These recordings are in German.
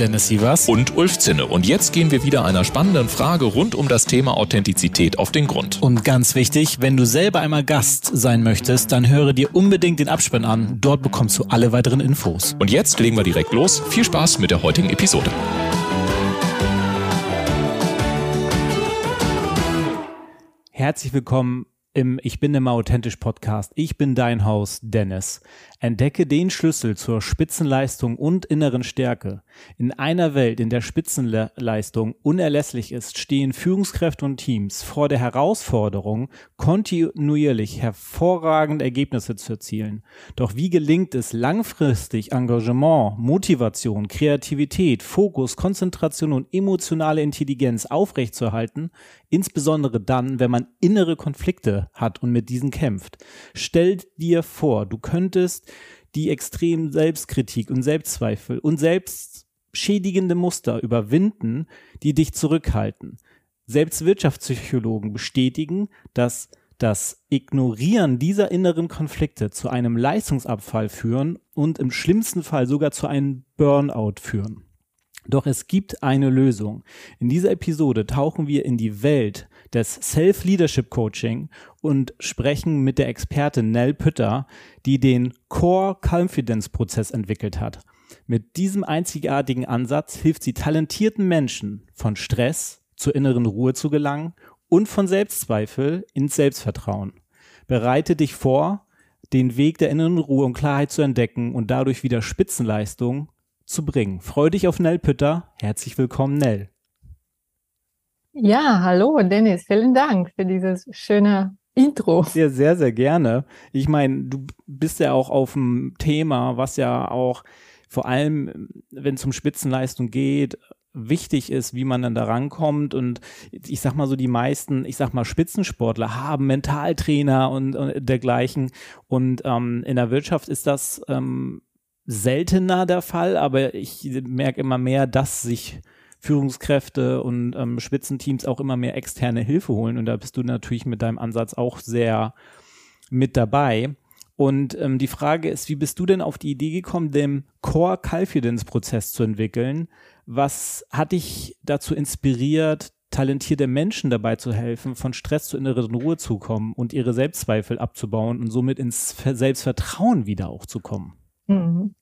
Dennis Sievers und Ulf Zinne. Und jetzt gehen wir wieder einer spannenden Frage rund um das Thema Authentizität auf den Grund. Und ganz wichtig, wenn du selber einmal Gast sein möchtest, dann höre dir unbedingt den Abspann an. Dort bekommst du alle weiteren Infos. Und jetzt legen wir direkt los. Viel Spaß mit der heutigen Episode. Herzlich willkommen im Ich bin immer authentisch Podcast. Ich bin dein Host Dennis. Entdecke den Schlüssel zur Spitzenleistung und inneren Stärke. In einer Welt, in der Spitzenleistung unerlässlich ist, stehen Führungskräfte und Teams vor der Herausforderung, kontinuierlich hervorragende Ergebnisse zu erzielen. Doch wie gelingt es langfristig Engagement, Motivation, Kreativität, Fokus, Konzentration und emotionale Intelligenz aufrechtzuerhalten, insbesondere dann, wenn man innere Konflikte hat und mit diesen kämpft? Stell dir vor, du könntest die extremen Selbstkritik und Selbstzweifel und selbstschädigende Muster überwinden, die dich zurückhalten. Selbst Wirtschaftspsychologen bestätigen, dass das Ignorieren dieser inneren Konflikte zu einem Leistungsabfall führen und im schlimmsten Fall sogar zu einem Burnout führen. Doch es gibt eine Lösung. In dieser Episode tauchen wir in die Welt des Self-Leadership Coaching und sprechen mit der Expertin Nell Pütter, die den Core Confidence Prozess entwickelt hat. Mit diesem einzigartigen Ansatz hilft sie talentierten Menschen von Stress zur inneren Ruhe zu gelangen und von Selbstzweifel ins Selbstvertrauen. Bereite dich vor, den Weg der inneren Ruhe und Klarheit zu entdecken und dadurch wieder Spitzenleistung zu bringen. Freue dich auf Nell Pütter. Herzlich willkommen, Nell. Ja, hallo Dennis, vielen Dank für dieses schöne Intro. Ja, sehr, sehr gerne. Ich meine, du bist ja auch auf dem Thema, was ja auch vor allem, wenn es um Spitzenleistung geht, wichtig ist, wie man dann da rankommt. Und ich sag mal so, die meisten, ich sag mal, Spitzensportler haben Mentaltrainer und, und dergleichen. Und ähm, in der Wirtschaft ist das ähm, seltener der Fall, aber ich merke immer mehr, dass sich Führungskräfte und ähm, Spitzenteams auch immer mehr externe Hilfe holen. Und da bist du natürlich mit deinem Ansatz auch sehr mit dabei. Und ähm, die Frage ist, wie bist du denn auf die Idee gekommen, den Core Confidence Prozess zu entwickeln? Was hat dich dazu inspiriert, talentierte Menschen dabei zu helfen, von Stress zur inneren Ruhe zu kommen und ihre Selbstzweifel abzubauen und somit ins Selbstvertrauen wieder auch zu kommen? Mhm.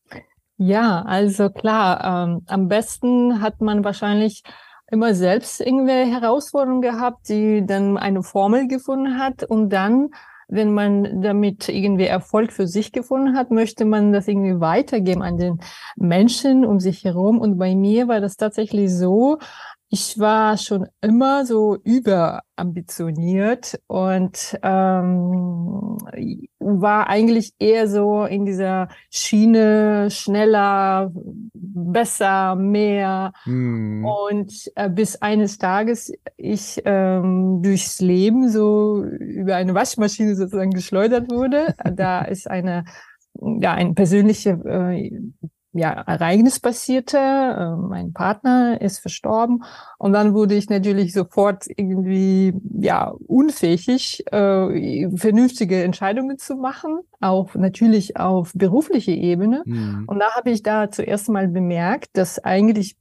Ja, also klar, ähm, am besten hat man wahrscheinlich immer selbst irgendwelche Herausforderungen gehabt, die dann eine Formel gefunden hat und dann wenn man damit irgendwie Erfolg für sich gefunden hat, möchte man das irgendwie weitergeben an den Menschen um sich herum. Und bei mir war das tatsächlich so, ich war schon immer so überambitioniert und ähm, war eigentlich eher so in dieser Schiene schneller, besser, mehr. Hm. Und äh, bis eines Tages ich ähm, durchs Leben so über eine Waschmaschine sozusagen geschleudert wurde. da ist eine ja, ein persönliche äh, ja, Ereignis passierte. Äh, mein Partner ist verstorben und dann wurde ich natürlich sofort irgendwie ja unfähig, äh, vernünftige Entscheidungen zu machen, auch natürlich auf berufliche Ebene. Mhm. Und da habe ich da zuerst mal bemerkt, dass eigentlich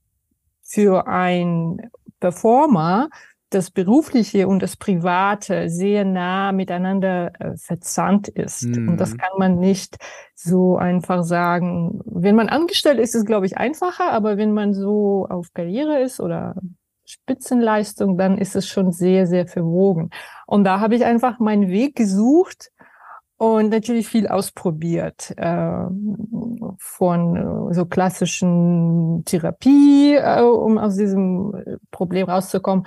für ein Performer das Berufliche und das Private sehr nah miteinander äh, verzahnt ist. Mm. Und das mhm. kann man nicht so einfach sagen. Wenn man angestellt ist, ist es, glaube ich, einfacher, aber wenn man so auf Karriere ist oder Spitzenleistung, dann ist es schon sehr, sehr verwogen. Und da habe ich einfach meinen Weg gesucht und natürlich viel ausprobiert. Äh, von äh, so klassischen Therapie, äh, um aus diesem Problem rauszukommen,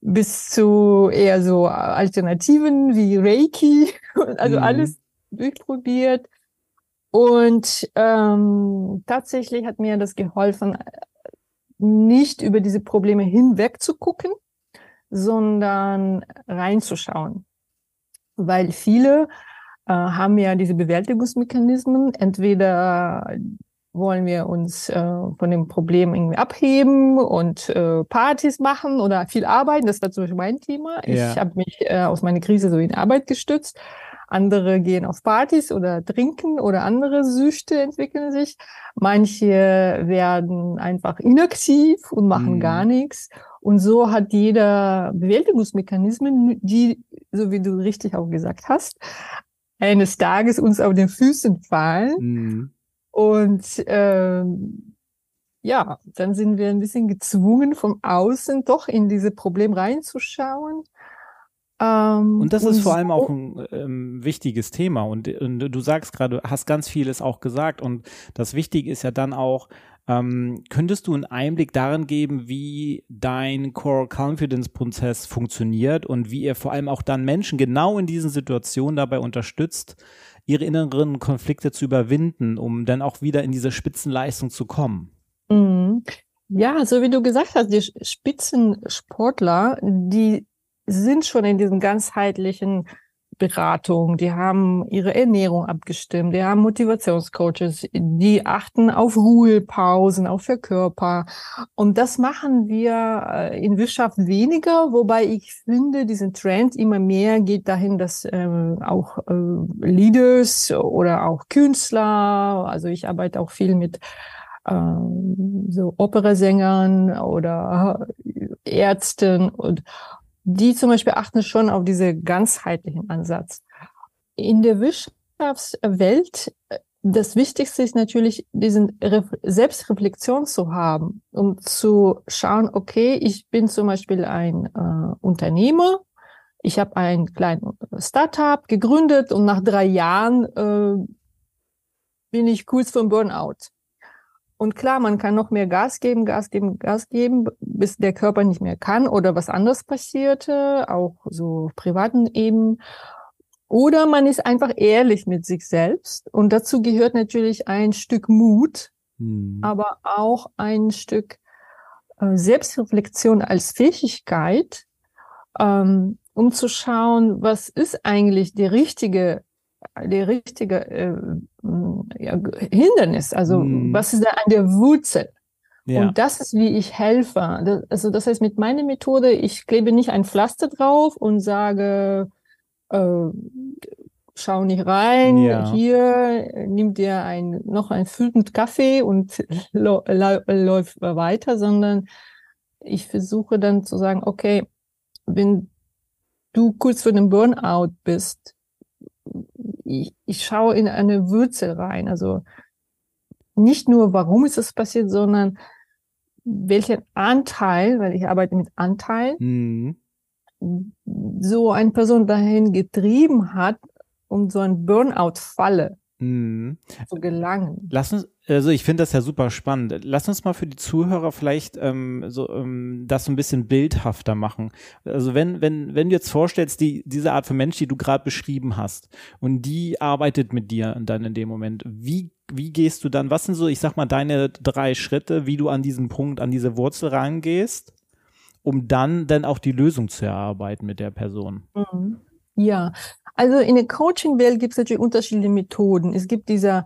bis zu eher so Alternativen wie Reiki, also mhm. alles durchprobiert. Und ähm, tatsächlich hat mir das geholfen, nicht über diese Probleme hinweg zu gucken, sondern reinzuschauen. Weil viele äh, haben ja diese Bewältigungsmechanismen. Entweder wollen wir uns äh, von dem Problem irgendwie abheben und äh, Partys machen oder viel arbeiten. Das war zum Beispiel mein Thema. Ja. Ich habe mich äh, aus meiner Krise so in Arbeit gestützt. Andere gehen auf Partys oder trinken oder andere Süchte entwickeln sich. Manche werden einfach inaktiv und machen mhm. gar nichts. Und so hat jeder Bewältigungsmechanismen, die, so wie du richtig auch gesagt hast, eines Tages uns auf den Füßen fallen. Mhm und ähm, ja, dann sind wir ein bisschen gezwungen, vom Außen doch in diese Problem reinzuschauen. Ähm, und das und ist vor allem auch ein ähm, wichtiges Thema. Und, und, du sagst gerade, hast ganz vieles auch gesagt. Und das Wichtige ist ja dann auch, ähm, könntest du einen Einblick darin geben, wie dein Core Confidence Prozess funktioniert und wie ihr vor allem auch dann Menschen genau in diesen Situationen dabei unterstützt, ihre inneren Konflikte zu überwinden, um dann auch wieder in diese Spitzenleistung zu kommen? Mhm. Ja, so wie du gesagt hast, die Spitzensportler, die sind schon in diesem ganzheitlichen Beratung, die haben ihre Ernährung abgestimmt, die haben Motivationscoaches, die achten auf Ruhepausen, auf der Körper. Und das machen wir äh, in Wirtschaft weniger, wobei ich finde, diesen Trend immer mehr geht dahin, dass ähm, auch äh, Leaders oder auch Künstler, also ich arbeite auch viel mit ähm, so Operasängern oder Ärzten und die zum Beispiel achten schon auf diese ganzheitlichen Ansatz. In der Wissenschaftswelt, das Wichtigste ist natürlich, diesen Re Selbstreflexion zu haben, um zu schauen, okay, ich bin zum Beispiel ein äh, Unternehmer, ich habe ein kleines Startup gegründet und nach drei Jahren äh, bin ich kurz vom Burnout. Und klar, man kann noch mehr Gas geben, Gas geben, Gas geben, bis der Körper nicht mehr kann oder was anderes passierte, auch so privaten Ebenen. Oder man ist einfach ehrlich mit sich selbst. Und dazu gehört natürlich ein Stück Mut, mhm. aber auch ein Stück äh, Selbstreflexion als Fähigkeit, ähm, um zu schauen, was ist eigentlich die richtige die richtige äh, ja, Hindernis. Also hm. was ist da an der Wurzel? Ja. Und das ist, wie ich helfe. Das, also das heißt, mit meiner Methode, ich klebe nicht ein Pflaster drauf und sage, äh, schau nicht rein, ja. hier nimm dir ein, noch ein füllend Kaffee und läuft weiter, sondern ich versuche dann zu sagen, okay, wenn du kurz vor dem Burnout bist, ich, ich schaue in eine Wurzel rein. Also nicht nur, warum ist es passiert, sondern welchen Anteil, weil ich arbeite mit Anteilen, mhm. so eine Person dahin getrieben hat, um so ein Burnout-Falle mhm. zu gelangen. Lass uns, also ich finde das ja super spannend. Lass uns mal für die Zuhörer vielleicht ähm, so ähm, das so ein bisschen bildhafter machen. Also wenn wenn wenn du jetzt vorstellst, die diese Art von Mensch, die du gerade beschrieben hast, und die arbeitet mit dir dann in dem Moment, wie wie gehst du dann? Was sind so, ich sag mal, deine drei Schritte, wie du an diesen Punkt, an diese Wurzel rangehst, um dann dann auch die Lösung zu erarbeiten mit der Person? Mhm. Ja, also in der Coaching-Welt gibt es natürlich unterschiedliche Methoden. Es gibt dieser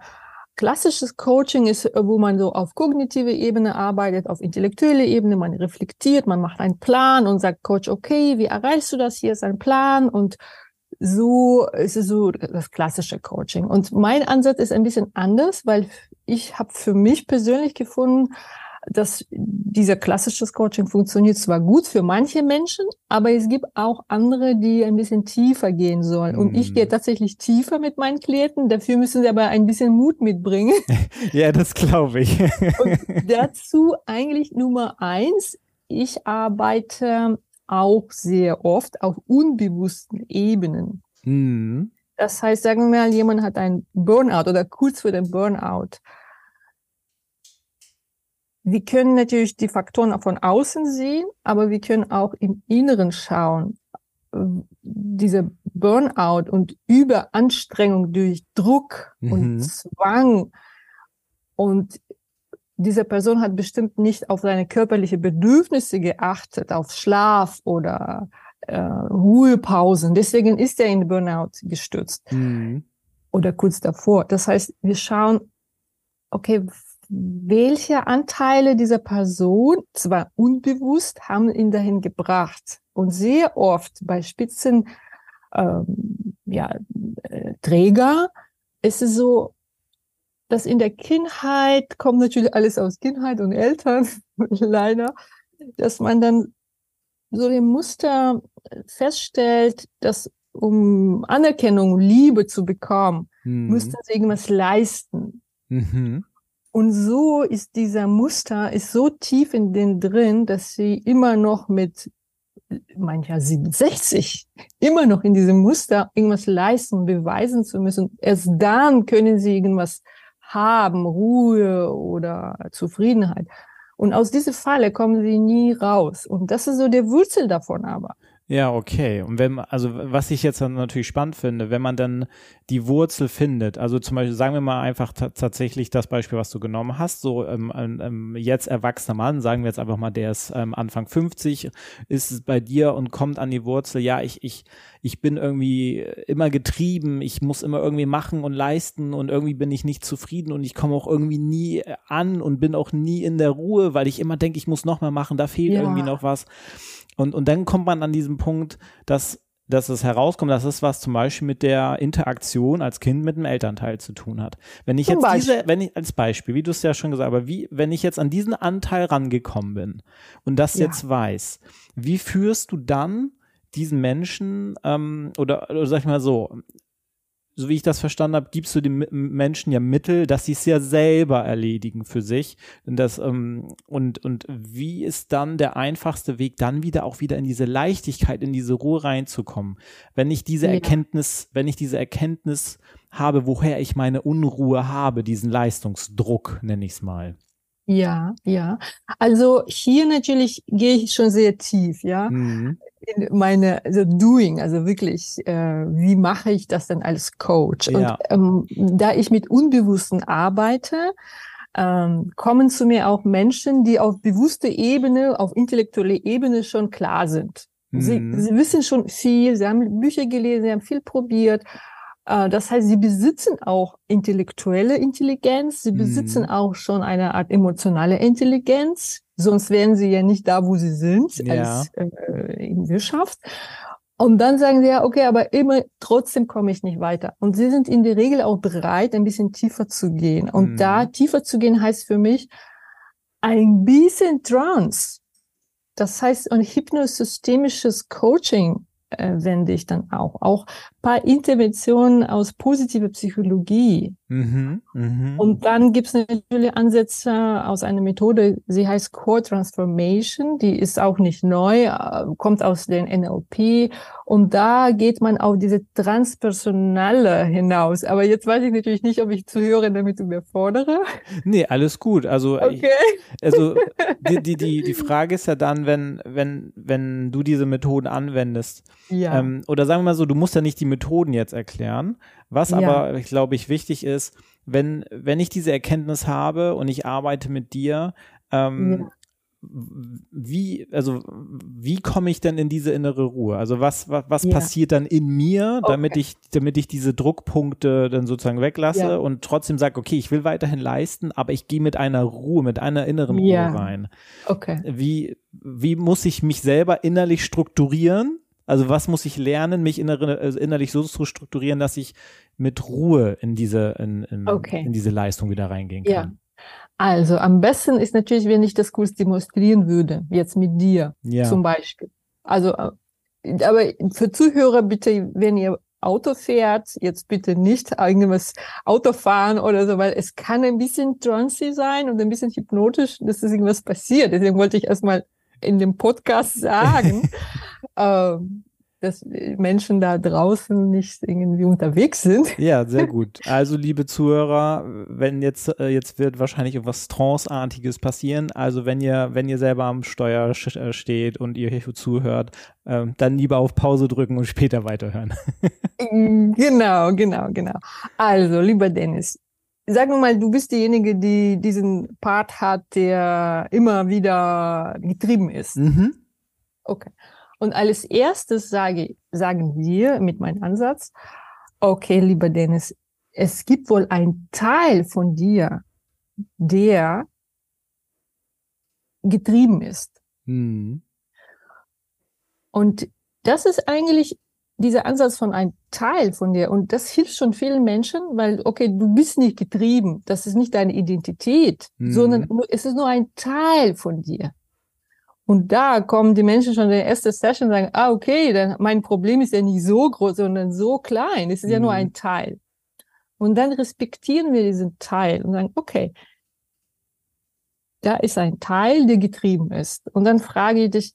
Klassisches Coaching ist, wo man so auf kognitive Ebene arbeitet, auf intellektuelle Ebene, man reflektiert, man macht einen Plan und sagt, Coach, okay, wie erreichst du das? Hier ist ein Plan und so ist es so das klassische Coaching. Und mein Ansatz ist ein bisschen anders, weil ich habe für mich persönlich gefunden, dass dieser klassische Coaching funktioniert zwar gut für manche Menschen, aber es gibt auch andere, die ein bisschen tiefer gehen sollen. Und ich gehe mhm. tatsächlich tiefer mit meinen Klienten. Dafür müssen sie aber ein bisschen Mut mitbringen. ja, das glaube ich. Und dazu eigentlich Nummer eins. Ich arbeite auch sehr oft auf unbewussten Ebenen. Mhm. Das heißt, sagen wir mal, jemand hat einen Burnout oder kurz vor dem Burnout wir können natürlich die Faktoren von außen sehen, aber wir können auch im Inneren schauen. Diese Burnout und Überanstrengung durch Druck mhm. und Zwang und diese Person hat bestimmt nicht auf seine körperliche Bedürfnisse geachtet, auf Schlaf oder äh, Ruhepausen. Deswegen ist er in Burnout gestürzt mhm. oder kurz davor. Das heißt, wir schauen, okay, welche Anteile dieser Person, zwar unbewusst, haben ihn dahin gebracht. Und sehr oft bei Spitzen ähm, ja, äh, Träger ist es so, dass in der Kindheit kommt natürlich alles aus Kindheit und Eltern, leider, dass man dann so dem Muster feststellt, dass um Anerkennung, Liebe zu bekommen, mhm. müssten sie irgendwas leisten. Mhm. Und so ist dieser Muster ist so tief in den drin, dass sie immer noch mit mancher 67 immer noch in diesem Muster irgendwas leisten, beweisen zu müssen. Erst dann können sie irgendwas haben, Ruhe oder Zufriedenheit. Und aus dieser Falle kommen sie nie raus. Und das ist so der Wurzel davon aber. Ja, okay. Und wenn, also was ich jetzt dann natürlich spannend finde, wenn man dann die Wurzel findet, also zum Beispiel, sagen wir mal einfach tatsächlich das Beispiel, was du genommen hast, so ähm, ähm, jetzt erwachsener Mann, sagen wir jetzt einfach mal, der ist ähm, Anfang 50, ist bei dir und kommt an die Wurzel, ja, ich, ich, ich bin irgendwie immer getrieben, ich muss immer irgendwie machen und leisten und irgendwie bin ich nicht zufrieden und ich komme auch irgendwie nie an und bin auch nie in der Ruhe, weil ich immer denke, ich muss noch mehr machen, da fehlt ja. irgendwie noch was. Und, und dann kommt man an diesen Punkt, dass, dass es herauskommt, dass es was zum Beispiel mit der Interaktion als Kind mit dem Elternteil zu tun hat. Wenn ich zum jetzt Beispiel. diese, wenn ich als Beispiel, wie du es ja schon gesagt hast, aber wie, wenn ich jetzt an diesen Anteil rangekommen bin und das ja. jetzt weiß, wie führst du dann diesen Menschen ähm, oder, oder sag ich mal so, so wie ich das verstanden habe, gibst du den Menschen ja Mittel, dass sie es ja selber erledigen für sich. Und, das, ähm, und, und wie ist dann der einfachste Weg, dann wieder auch wieder in diese Leichtigkeit, in diese Ruhe reinzukommen? Wenn ich diese ja. Erkenntnis, wenn ich diese Erkenntnis habe, woher ich meine Unruhe habe, diesen Leistungsdruck, nenne ich es mal. Ja, ja. Also hier natürlich gehe ich schon sehr tief, ja. Mhm meine also Doing, also wirklich, äh, wie mache ich das denn als Coach? Ja. Und ähm, da ich mit Unbewussten arbeite, ähm, kommen zu mir auch Menschen, die auf bewusster Ebene, auf intellektueller Ebene schon klar sind. Mhm. Sie, sie wissen schon viel, sie haben Bücher gelesen, sie haben viel probiert. Äh, das heißt, sie besitzen auch intellektuelle Intelligenz, sie besitzen mhm. auch schon eine Art emotionale Intelligenz, sonst wären sie ja nicht da, wo sie sind, ja. als äh, in Wirtschaft. Und dann sagen sie ja, okay, aber immer trotzdem komme ich nicht weiter. Und sie sind in der Regel auch bereit, ein bisschen tiefer zu gehen. Und mhm. da tiefer zu gehen heißt für mich ein bisschen Trance. Das heißt, ein hypnosystemisches Coaching äh, wende ich dann auch. Auch paar Interventionen aus positiver Psychologie. Mhm, mh. Und dann gibt es natürlich Ansätze aus einer Methode, sie heißt Core Transformation, die ist auch nicht neu, äh, kommt aus den NLP und da geht man auf diese Transpersonale hinaus. Aber jetzt weiß ich natürlich nicht, ob ich Zuhörer damit überfordere. Nee, alles gut. Also, okay. ich, also die, die, die, die Frage ist ja dann, wenn, wenn, wenn du diese Methoden anwendest, ja. Ähm, oder sagen wir mal so, du musst ja nicht die Methoden jetzt erklären. Was ja. aber, glaube ich, wichtig ist, wenn, wenn ich diese Erkenntnis habe und ich arbeite mit dir, ähm, ja. wie, also wie komme ich denn in diese innere Ruhe? Also was, was, was ja. passiert dann in mir, damit okay. ich, damit ich diese Druckpunkte dann sozusagen weglasse und trotzdem sage, okay, ich will weiterhin leisten, aber ich gehe mit einer Ruhe, mit einer inneren Ruhe rein. Okay. Wie, wie muss ich mich selber innerlich strukturieren? Also was muss ich lernen, mich innere, also innerlich so zu strukturieren, dass ich mit Ruhe in diese, in, in, okay. in diese Leistung wieder reingehen kann? Ja. Also am besten ist natürlich, wenn ich das kurz demonstrieren würde, jetzt mit dir ja. zum Beispiel. Also, äh, aber für Zuhörer bitte, wenn ihr Auto fährt, jetzt bitte nicht irgendwas Auto fahren oder so, weil es kann ein bisschen trancy sein und ein bisschen hypnotisch, dass es irgendwas passiert. Deswegen wollte ich erstmal in dem Podcast sagen, äh, dass Menschen da draußen nicht irgendwie unterwegs sind. Ja, sehr gut. Also, liebe Zuhörer, wenn jetzt, äh, jetzt wird wahrscheinlich irgendwas Trance-artiges passieren. Also, wenn ihr, wenn ihr selber am Steuer äh, steht und ihr hier zuhört, äh, dann lieber auf Pause drücken und später weiterhören. genau, genau, genau. Also, lieber Dennis, sagen wir mal, du bist diejenige, die diesen Part hat, der immer wieder getrieben ist. Mhm. Okay. Und als erstes sage, sagen wir mit meinem Ansatz, okay, lieber Dennis, es gibt wohl einen Teil von dir, der getrieben ist. Mhm. Und das ist eigentlich dieser Ansatz von einem Teil von dir. Und das hilft schon vielen Menschen, weil, okay, du bist nicht getrieben. Das ist nicht deine Identität, mhm. sondern es ist nur ein Teil von dir. Und da kommen die Menschen schon in der ersten Session und sagen, ah, okay, dann mein Problem ist ja nicht so groß, sondern so klein. Es ist mhm. ja nur mhm. ein Teil. Und dann respektieren wir diesen Teil und sagen, okay, da ist ein Teil, der getrieben ist. Und dann frage ich dich,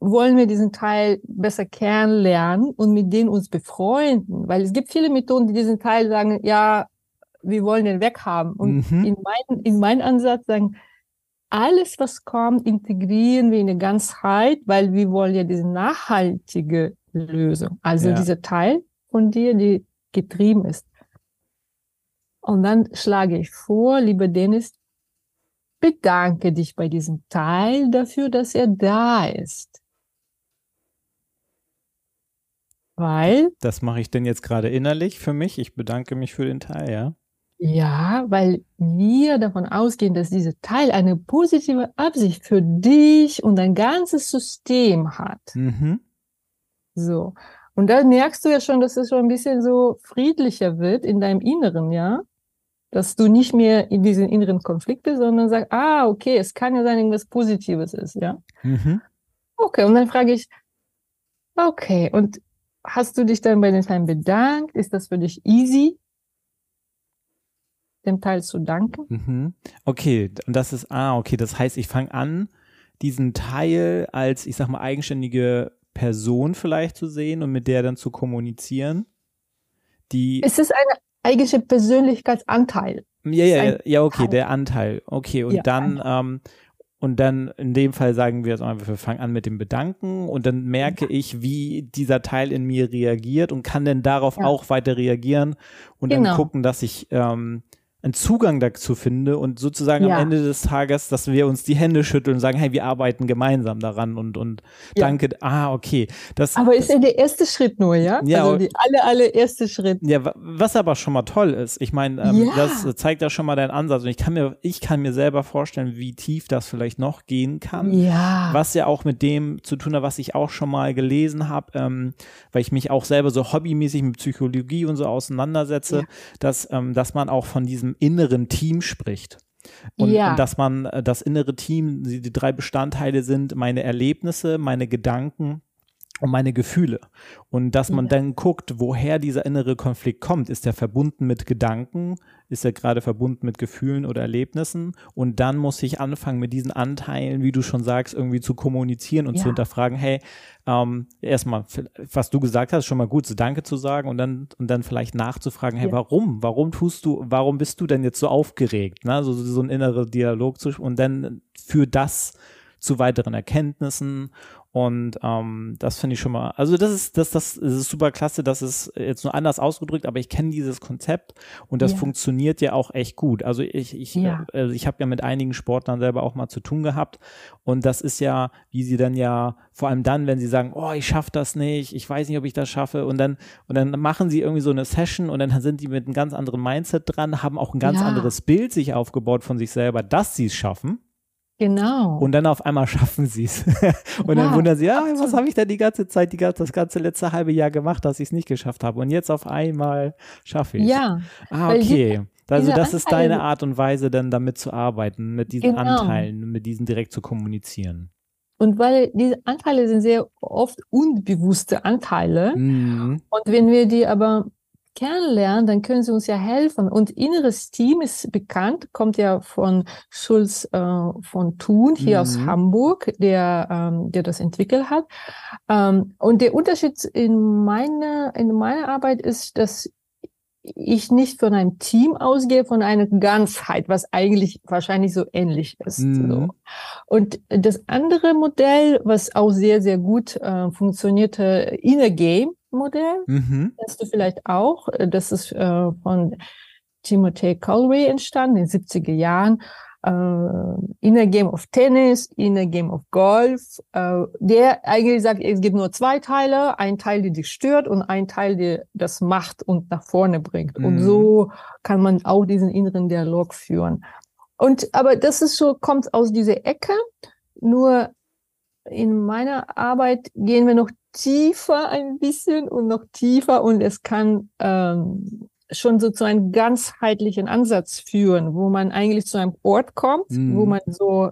wollen wir diesen Teil besser kennenlernen und mit denen uns befreunden? Weil es gibt viele Methoden, die diesen Teil sagen, ja, wir wollen den weghaben. Und mhm. in, mein, in meinem Ansatz sagen, alles, was kommt, integrieren wir in eine Ganzheit, weil wir wollen ja diese nachhaltige Lösung. Also ja. dieser Teil von dir, die getrieben ist. Und dann schlage ich vor, lieber Dennis, bedanke dich bei diesem Teil dafür, dass er da ist. Weil. Das mache ich denn jetzt gerade innerlich für mich. Ich bedanke mich für den Teil, ja. Ja, weil wir davon ausgehen, dass dieser Teil eine positive Absicht für dich und dein ganzes System hat. Mhm. So. Und da merkst du ja schon, dass es schon ein bisschen so friedlicher wird in deinem Inneren, ja? Dass du nicht mehr in diesem inneren Konflikt bist, sondern sagst, ah, okay, es kann ja sein, irgendwas Positives ist, ja? Mhm. Okay, und dann frage ich, okay, und hast du dich dann bei den Teilen bedankt? Ist das für dich easy? Dem Teil zu danken. Mhm. Okay, und das ist, ah, okay, das heißt, ich fange an, diesen Teil als, ich sag mal, eigenständige Person vielleicht zu sehen und mit der dann zu kommunizieren. Die es ist ein eigentlicher Persönlichkeitsanteil. Ja, ja, ja, okay, Teil. der Anteil. Okay, und ja, dann, ähm, und dann in dem Fall sagen wir, wir fangen an mit dem Bedanken und dann merke ja. ich, wie dieser Teil in mir reagiert und kann dann darauf ja. auch weiter reagieren und genau. dann gucken, dass ich ähm, einen Zugang dazu finde und sozusagen ja. am Ende des Tages, dass wir uns die Hände schütteln und sagen, hey, wir arbeiten gemeinsam daran und, und ja. danke, ah, okay. Das, aber ist ja der erste Schritt nur, ja? ja also die alle, alle erste Schritt. Ja, was aber schon mal toll ist, ich meine, ähm, ja. das zeigt ja schon mal deinen Ansatz und ich kann mir, ich kann mir selber vorstellen, wie tief das vielleicht noch gehen kann. Ja. Was ja auch mit dem zu tun hat, was ich auch schon mal gelesen habe, ähm, weil ich mich auch selber so hobbymäßig mit Psychologie und so auseinandersetze, dass, ähm, dass man auch von diesem diesem inneren Team spricht. Und, ja. und, dass man äh, das innere Team, die, die drei Bestandteile sind meine Erlebnisse, meine Gedanken und meine Gefühle. Und dass man ja. dann guckt, woher dieser innere Konflikt kommt. Ist er verbunden mit Gedanken? Ist er gerade verbunden mit Gefühlen oder Erlebnissen? Und dann muss ich anfangen, mit diesen Anteilen, wie du schon sagst, irgendwie zu kommunizieren und ja. zu hinterfragen, hey, ähm, erstmal, was du gesagt hast, schon mal gut, so Danke zu sagen und dann, und dann vielleicht nachzufragen, hey, ja. warum? Warum tust du, warum bist du denn jetzt so aufgeregt? Ne? So, so ein innerer Dialog zu, und dann für das zu weiteren Erkenntnissen und ähm, das finde ich schon mal, also das ist, das, das, ist super klasse, das ist jetzt nur anders ausgedrückt, aber ich kenne dieses Konzept und das ja. funktioniert ja auch echt gut. Also ich, ich, ja. äh, also ich habe ja mit einigen Sportlern selber auch mal zu tun gehabt und das ist ja, wie sie dann ja, vor allem dann, wenn sie sagen, oh, ich schaffe das nicht, ich weiß nicht, ob ich das schaffe und dann, und dann machen sie irgendwie so eine Session und dann sind die mit einem ganz anderen Mindset dran, haben auch ein ganz ja. anderes Bild sich aufgebaut von sich selber, dass sie es schaffen. Genau. Und dann auf einmal schaffen sie es. und ja, dann wundern sie, ja, was habe ich denn die ganze Zeit, die, das ganze letzte halbe Jahr gemacht, dass ich es nicht geschafft habe. Und jetzt auf einmal schaffe ich es. Ja. Ah, okay. Also das ist deine Art und Weise, dann damit zu arbeiten, mit diesen genau. Anteilen, mit diesen direkt zu kommunizieren. Und weil diese Anteile sind sehr oft unbewusste Anteile. Mhm. Und wenn wir die aber kennenlernen, dann können sie uns ja helfen. Und inneres Team ist bekannt, kommt ja von Schulz äh, von Thun hier mhm. aus Hamburg, der, ähm, der das entwickelt hat. Ähm, und der Unterschied in meiner, in meiner Arbeit ist, dass ich nicht von einem Team ausgehe, von einer Ganzheit, was eigentlich wahrscheinlich so ähnlich ist. Mhm. So. Und das andere Modell, was auch sehr, sehr gut äh, funktionierte, Inner Game, Modell. Mhm. Kennst du vielleicht auch. Das ist äh, von Timothy Colby entstanden in den 70er Jahren. Uh, in a Game of Tennis, in a Game of Golf, uh, der eigentlich sagt, es gibt nur zwei Teile, ein Teil, der dich stört und ein Teil, der das macht und nach vorne bringt. Mhm. Und so kann man auch diesen inneren Dialog führen. Und aber das ist so, kommt aus dieser Ecke. Nur in meiner Arbeit gehen wir noch tiefer ein bisschen und noch tiefer und es kann ähm, schon so zu einem ganzheitlichen Ansatz führen, wo man eigentlich zu einem Ort kommt, mhm. wo man so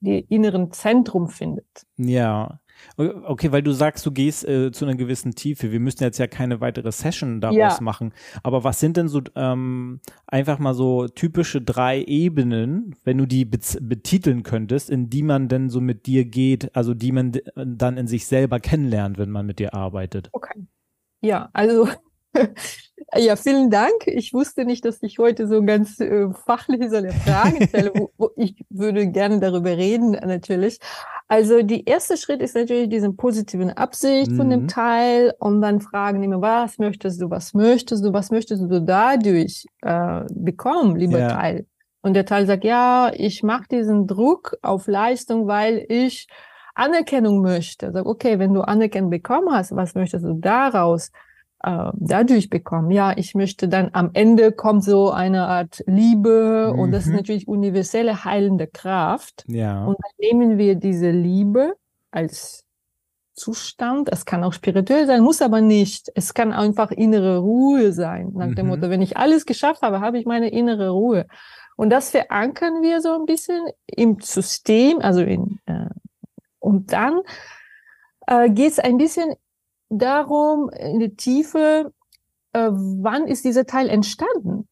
die inneren Zentrum findet. Ja. Okay, weil du sagst, du gehst äh, zu einer gewissen Tiefe. Wir müssen jetzt ja keine weitere Session daraus ja. machen. Aber was sind denn so ähm, einfach mal so typische drei Ebenen, wenn du die betiteln könntest, in die man denn so mit dir geht, also die man dann in sich selber kennenlernt, wenn man mit dir arbeitet? Okay. Ja, also Ja, vielen Dank. Ich wusste nicht, dass ich heute so ganz äh, fachliche eine Frage stelle. wo, wo ich würde gerne darüber reden, natürlich. Also, die erste Schritt ist natürlich diese positiven Absicht mhm. von dem mhm. Teil und dann fragen immer, was möchtest du, was möchtest du, was möchtest du dadurch äh, bekommen, lieber ja. Teil? Und der Teil sagt, ja, ich mache diesen Druck auf Leistung, weil ich Anerkennung möchte. Sag, okay, wenn du Anerkennung bekommen hast, was möchtest du daraus? Äh, dadurch bekommen. Ja, ich möchte dann am Ende kommt so eine Art Liebe mhm. und das ist mhm. natürlich universelle heilende Kraft. Ja. Und dann nehmen wir diese Liebe als Zustand. Es kann auch spirituell sein, muss aber nicht. Es kann einfach innere Ruhe sein. Nach dem mhm. Motto, wenn ich alles geschafft habe, habe ich meine innere Ruhe. Und das verankern wir so ein bisschen im System, also in, äh, und dann äh, geht es ein bisschen darum, in die Tiefe, äh, wann ist dieser Teil entstanden?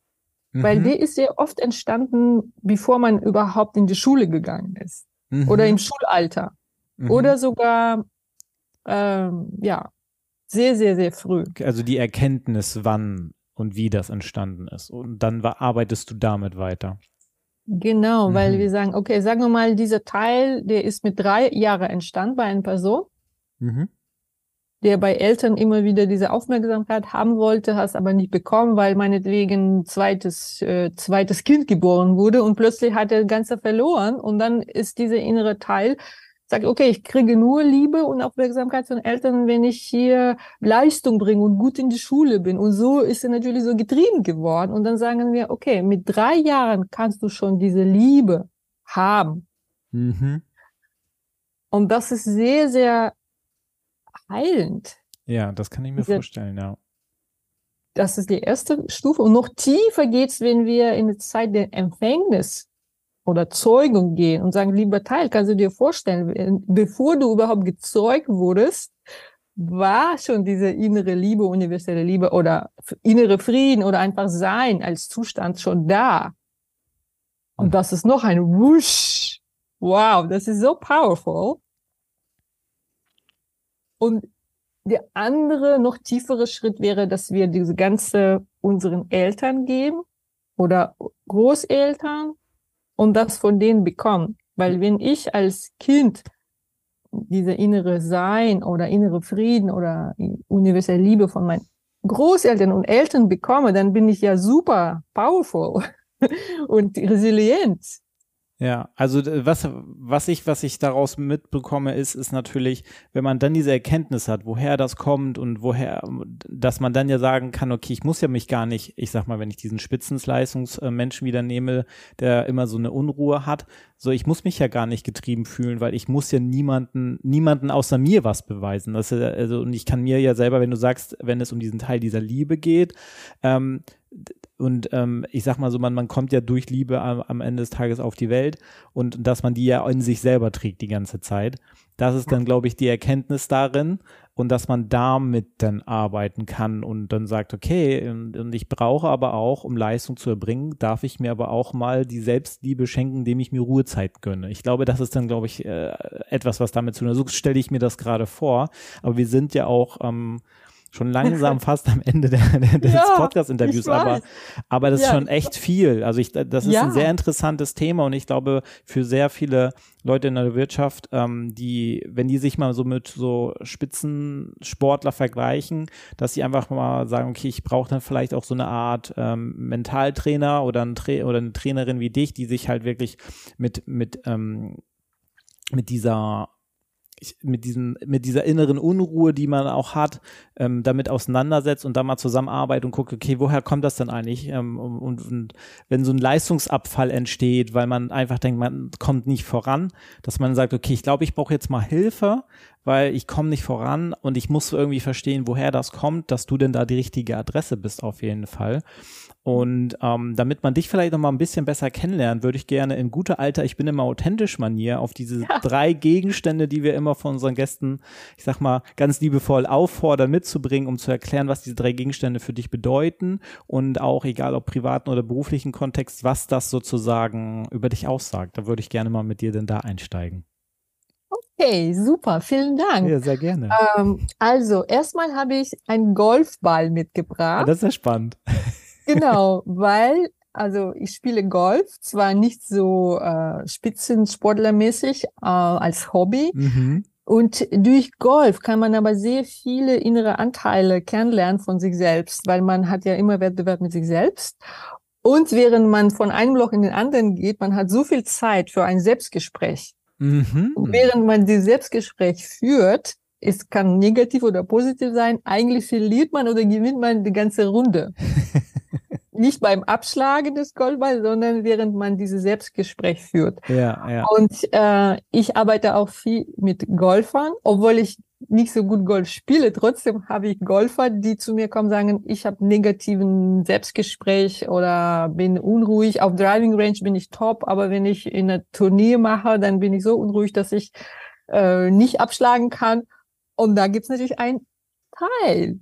Mhm. Weil der ist sehr oft entstanden, bevor man überhaupt in die Schule gegangen ist. Mhm. Oder im Schulalter. Mhm. Oder sogar, ähm, ja, sehr, sehr, sehr früh. Also die Erkenntnis, wann und wie das entstanden ist. Und dann arbeitest du damit weiter. Genau, weil mhm. wir sagen, okay, sagen wir mal, dieser Teil, der ist mit drei Jahren entstanden bei einer Person. Mhm der bei Eltern immer wieder diese Aufmerksamkeit haben wollte, hast aber nicht bekommen, weil meinetwegen zweites, äh, zweites Kind geboren wurde und plötzlich hat er Ganze verloren und dann ist dieser innere Teil, sagt, okay, ich kriege nur Liebe und Aufmerksamkeit von Eltern, wenn ich hier Leistung bringe und gut in die Schule bin. Und so ist er natürlich so getrieben geworden. Und dann sagen wir, okay, mit drei Jahren kannst du schon diese Liebe haben. Mhm. Und das ist sehr, sehr heilend. Ja, das kann ich mir Diese, vorstellen, ja. Das ist die erste Stufe. Und noch tiefer geht's, wenn wir in die Zeit der Empfängnis oder Zeugung gehen und sagen, lieber Teil, kannst du dir vorstellen, bevor du überhaupt gezeugt wurdest, war schon diese innere Liebe, universelle Liebe oder innere Frieden oder einfach Sein als Zustand schon da. Und hm. das ist noch ein Wusch. Wow, das ist so powerful. Und der andere, noch tiefere Schritt wäre, dass wir diese ganze unseren Eltern geben oder Großeltern und das von denen bekommen. Weil wenn ich als Kind diese innere Sein oder innere Frieden oder universelle Liebe von meinen Großeltern und Eltern bekomme, dann bin ich ja super powerful und resilient. Ja, also was, was ich, was ich daraus mitbekomme, ist, ist natürlich, wenn man dann diese Erkenntnis hat, woher das kommt und woher, dass man dann ja sagen kann, okay, ich muss ja mich gar nicht, ich sag mal, wenn ich diesen Spitzensleistungsmenschen wieder nehme, der immer so eine Unruhe hat, so ich muss mich ja gar nicht getrieben fühlen, weil ich muss ja niemanden, niemanden außer mir was beweisen. Das ist, also, und ich kann mir ja selber, wenn du sagst, wenn es um diesen Teil dieser Liebe geht, ähm, und ähm, ich sag mal so, man, man kommt ja durch Liebe am, am, Ende des Tages auf die Welt und dass man die ja in sich selber trägt die ganze Zeit. Das ist dann, glaube ich, die Erkenntnis darin und dass man damit dann arbeiten kann und dann sagt, okay, und, und ich brauche aber auch, um Leistung zu erbringen, darf ich mir aber auch mal die Selbstliebe schenken, indem ich mir Ruhezeit gönne. Ich glaube, das ist dann, glaube ich, äh, etwas, was damit zu tun hat. So stelle ich mir das gerade vor. Aber wir sind ja auch ähm, schon langsam fast am Ende der, der, des ja, Podcast-Interviews, aber, aber das ja. ist schon echt viel. Also ich, das ist ja. ein sehr interessantes Thema und ich glaube, für sehr viele Leute in der Wirtschaft, ähm, die, wenn die sich mal so mit so Spitzensportler vergleichen, dass sie einfach mal sagen, okay, ich brauche dann vielleicht auch so eine Art ähm, Mentaltrainer oder, ein Tra oder eine Trainerin wie dich, die sich halt wirklich mit, mit, ähm, mit dieser mit diesem, mit dieser inneren Unruhe, die man auch hat, ähm, damit auseinandersetzt und da mal zusammenarbeitet und guckt, okay, woher kommt das denn eigentlich? Ähm, und, und, wenn so ein Leistungsabfall entsteht, weil man einfach denkt, man kommt nicht voran, dass man sagt, okay, ich glaube, ich brauche jetzt mal Hilfe, weil ich komme nicht voran und ich muss irgendwie verstehen, woher das kommt, dass du denn da die richtige Adresse bist auf jeden Fall. Und ähm, damit man dich vielleicht noch mal ein bisschen besser kennenlernt, würde ich gerne in guter alter, ich bin immer authentisch Manier auf diese ja. drei Gegenstände, die wir immer von unseren Gästen, ich sag mal, ganz liebevoll auffordern, mitzubringen, um zu erklären, was diese drei Gegenstände für dich bedeuten und auch, egal ob privaten oder beruflichen Kontext, was das sozusagen über dich aussagt. Da würde ich gerne mal mit dir denn da einsteigen. Okay, super, vielen Dank. Ja, sehr gerne. Ähm, also, erstmal habe ich einen Golfball mitgebracht. das ist ja spannend. Genau, weil also ich spiele Golf, zwar nicht so äh, spitzensportlermäßig äh, als Hobby. Mhm. Und durch Golf kann man aber sehr viele innere Anteile kennenlernen von sich selbst, weil man hat ja immer Wettbewerb mit sich selbst. Und während man von einem Loch in den anderen geht, man hat so viel Zeit für ein Selbstgespräch. Mhm. Während man dieses Selbstgespräch führt, es kann negativ oder positiv sein, eigentlich verliert man oder gewinnt man die ganze Runde. nicht beim Abschlagen des Golfballs, sondern während man dieses Selbstgespräch führt. Ja, ja. Und äh, ich arbeite auch viel mit Golfern, obwohl ich nicht so gut Golf spiele. Trotzdem habe ich Golfer, die zu mir kommen, sagen, ich habe negativen Selbstgespräch oder bin unruhig. Auf Driving Range bin ich top, aber wenn ich in einer Turnier mache, dann bin ich so unruhig, dass ich äh, nicht abschlagen kann. Und da gibt's natürlich ein Teil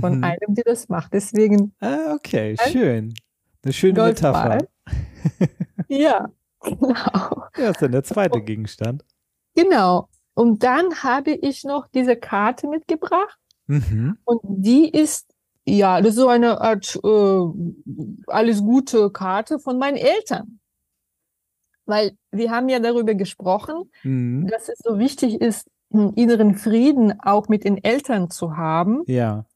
von mhm. einem, der das macht. Deswegen. Ah, okay, schön. Eine schöne Golfball. Metapher. ja, genau. Ja, ist dann der zweite Gegenstand. Genau. Und dann habe ich noch diese Karte mitgebracht. Mhm. Und die ist, ja, das ist so eine Art äh, alles gute Karte von meinen Eltern. Weil wir haben ja darüber gesprochen, mhm. dass es so wichtig ist, einen inneren Frieden auch mit den Eltern zu haben. Ja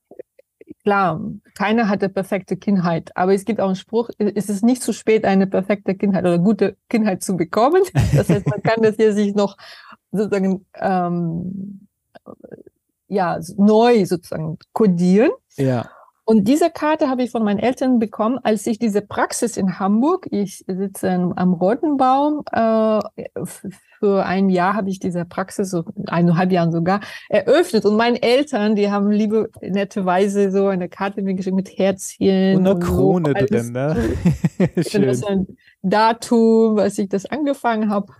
klar, keiner hat eine perfekte Kindheit, aber es gibt auch einen Spruch, es ist nicht zu spät, eine perfekte Kindheit oder gute Kindheit zu bekommen. Das heißt, man kann das hier sich noch sozusagen ähm, ja neu sozusagen kodieren. Ja. Und diese Karte habe ich von meinen Eltern bekommen, als ich diese Praxis in Hamburg, ich sitze am Rotenbaum, äh, für ein Jahr habe ich diese Praxis, so eineinhalb Jahren sogar, eröffnet. Und meine Eltern, die haben liebe, netterweise so eine Karte mir geschickt mit Herzchen. Und eine Krone so, drin, ne? Schön. Das ist ein Datum, was ich das angefangen habe.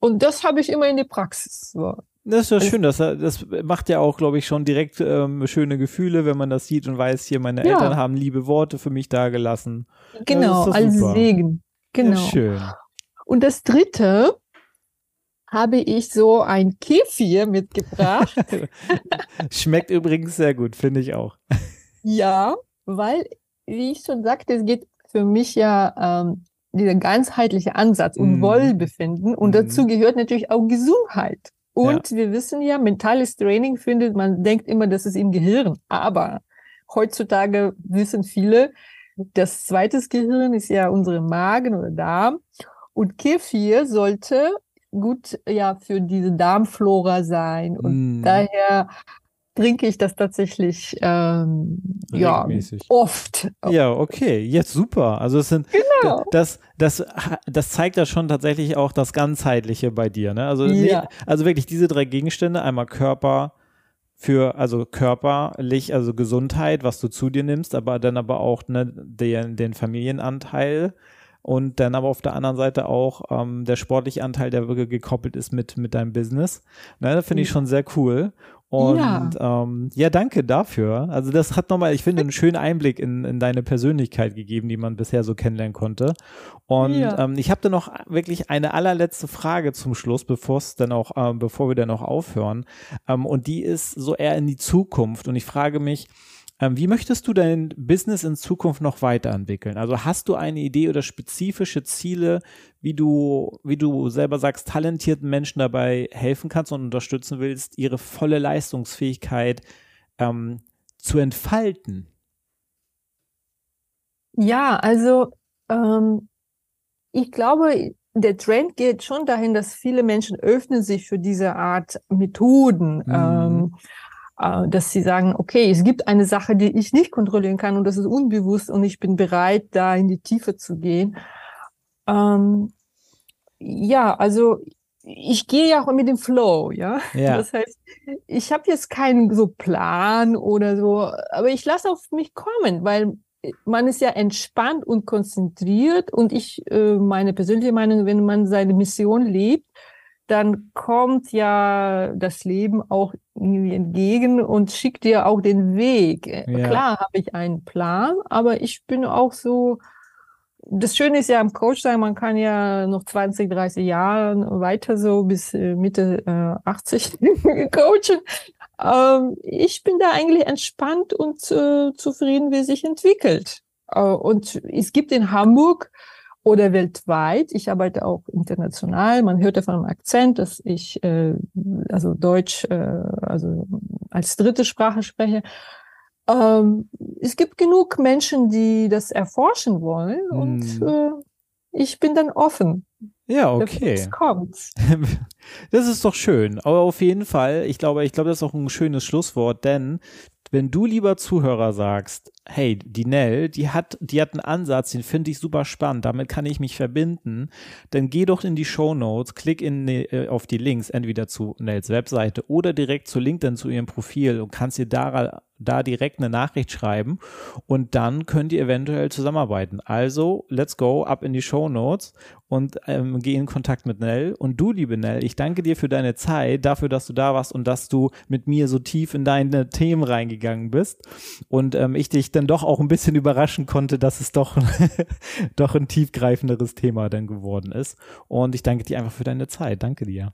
Und das habe ich immer in die Praxis. So. Das ist ja schön, das, das macht ja auch, glaube ich, schon direkt ähm, schöne Gefühle, wenn man das sieht und weiß, hier, meine ja. Eltern haben liebe Worte für mich dagelassen. Genau, als. Segen. Genau. Ja, schön. Und das dritte habe ich so ein Kefir mitgebracht. Schmeckt übrigens sehr gut, finde ich auch. Ja, weil, wie ich schon sagte, es geht für mich ja ähm, dieser ganzheitliche Ansatz und mm. Wohlbefinden und mm. dazu gehört natürlich auch Gesundheit. Und ja. wir wissen ja, mentales Training findet, man denkt immer, das ist im Gehirn. Aber heutzutage wissen viele, das zweite Gehirn ist ja unsere Magen oder Darm. Und Kefir sollte gut ja für diese Darmflora sein. Und mm. daher trinke ich das tatsächlich ähm, ja oft. Ja, okay, jetzt super. Also es sind genau. das das das zeigt ja schon tatsächlich auch das ganzheitliche bei dir, ne? Also ja. also wirklich diese drei Gegenstände, einmal Körper für also körperlich, also Gesundheit, was du zu dir nimmst, aber dann aber auch ne, den, den Familienanteil und dann aber auf der anderen Seite auch ähm, der sportliche Anteil, der wirklich gekoppelt ist mit, mit deinem Business. Ne, das finde ich mhm. schon sehr cool. Und ja. Ähm, ja, danke dafür. Also das hat nochmal, ich finde, einen schönen Einblick in, in deine Persönlichkeit gegeben, die man bisher so kennenlernen konnte. Und ja. ähm, ich habe da noch wirklich eine allerletzte Frage zum Schluss, bevor es dann auch, ähm, bevor wir dann auch aufhören. Ähm, und die ist so eher in die Zukunft. Und ich frage mich, ähm, wie möchtest du dein Business in Zukunft noch weiterentwickeln? Also hast du eine Idee oder spezifische Ziele, wie du, wie du selber sagst, talentierten Menschen dabei helfen kannst und unterstützen willst, ihre volle Leistungsfähigkeit ähm, zu entfalten? Ja, also ähm, ich glaube, der Trend geht schon dahin, dass viele Menschen öffnen sich für diese Art Methoden. Mhm. Ähm, äh, dass sie sagen, okay, es gibt eine Sache, die ich nicht kontrollieren kann und das ist unbewusst und ich bin bereit, da in die Tiefe zu gehen. Ähm, ja, also ich gehe ja auch mit dem Flow, ja. ja. Das heißt, ich habe jetzt keinen so Plan oder so, aber ich lasse auf mich kommen, weil man ist ja entspannt und konzentriert und ich, äh, meine persönliche Meinung, wenn man seine Mission lebt, dann kommt ja das Leben auch irgendwie entgegen und schickt dir auch den Weg. Ja. Klar habe ich einen Plan, aber ich bin auch so, das Schöne ist ja am Coach sein, man kann ja noch 20, 30 Jahre weiter so bis äh, Mitte äh, 80 coachen. Ähm, ich bin da eigentlich entspannt und äh, zufrieden, wie es sich entwickelt. Äh, und es gibt in Hamburg oder weltweit. Ich arbeite auch international. Man hört ja von dem Akzent, dass ich äh, also Deutsch äh, also als dritte Sprache spreche. Ähm, es gibt genug Menschen, die das erforschen wollen hm. und äh, ich bin dann offen. Ja, okay. Das kommt. Das ist doch schön. Aber auf jeden Fall, ich glaube, ich glaube, das ist auch ein schönes Schlusswort, denn wenn du lieber Zuhörer sagst, hey, die Nell, die hat, die hat einen Ansatz, den finde ich super spannend, damit kann ich mich verbinden, dann geh doch in die Show Notes, klick in, äh, auf die Links, entweder zu Nells Webseite oder direkt zu LinkedIn zu ihrem Profil und kannst dir da, da direkt eine Nachricht schreiben und dann könnt ihr eventuell zusammenarbeiten. Also, let's go, ab in die Show Notes und ähm, geh in Kontakt mit Nell. Und du, liebe Nell, ich danke dir für deine Zeit, dafür, dass du da warst und dass du mit mir so tief in deine Themen reingegangen bist und ähm, ich dich dann doch auch ein bisschen überraschen konnte, dass es doch, doch ein tiefgreifenderes Thema dann geworden ist. Und ich danke dir einfach für deine Zeit. Danke dir.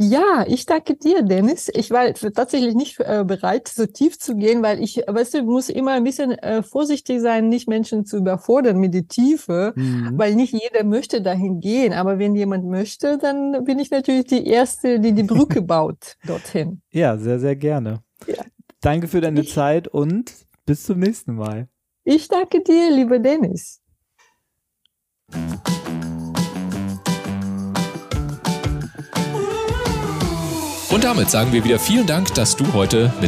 Ja, ich danke dir, Dennis. Ich war tatsächlich nicht äh, bereit, so tief zu gehen, weil ich, weißt du, muss immer ein bisschen äh, vorsichtig sein, nicht Menschen zu überfordern mit der Tiefe, mhm. weil nicht jeder möchte dahin gehen. Aber wenn jemand möchte, dann bin ich natürlich die Erste, die die Brücke baut dorthin. Ja, sehr, sehr gerne. Ja. Danke für deine ich, Zeit und bis zum nächsten Mal. Ich danke dir, lieber Dennis. Und damit sagen wir wieder vielen Dank, dass du heute mit